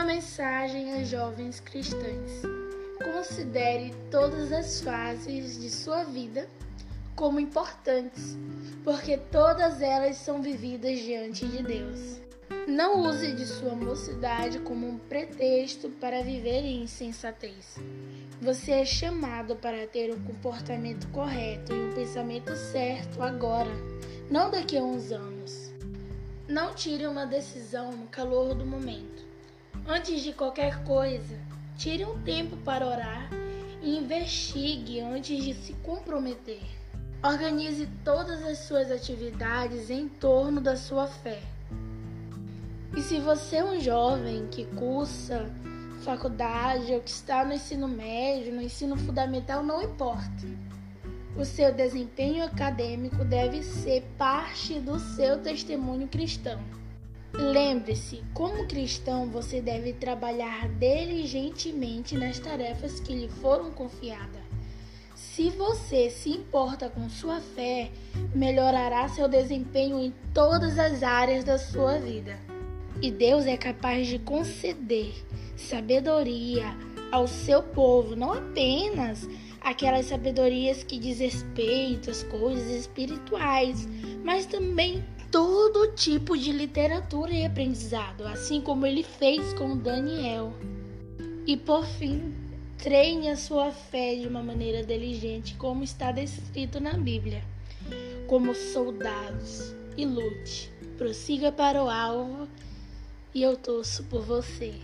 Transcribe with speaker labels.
Speaker 1: mensagem às jovens cristãs. Considere todas as fases de sua vida como importantes, porque todas elas são vividas diante de Deus. Não use de sua mocidade como um pretexto para viver em insensatez. Você é chamado para ter um comportamento correto e um pensamento certo agora, não daqui a uns anos. Não tire uma decisão no calor do momento. Antes de qualquer coisa, tire um tempo para orar e investigue antes de se comprometer. Organize todas as suas atividades em torno da sua fé. E se você é um jovem que cursa faculdade ou que está no ensino médio, no ensino fundamental, não importa. O seu desempenho acadêmico deve ser parte do seu testemunho cristão. Lembre-se, como cristão, você deve trabalhar diligentemente nas tarefas que lhe foram confiadas. Se você se importa com sua fé, melhorará seu desempenho em todas as áreas da sua vida. E Deus é capaz de conceder sabedoria ao seu povo, não apenas aquelas sabedorias que diz respeito às coisas espirituais, mas também todo tipo de literatura e aprendizado, assim como ele fez com Daniel. E por fim, treine a sua fé de uma maneira diligente, como está descrito na Bíblia, como soldados, e lute, prossiga para o alvo e eu torço por você.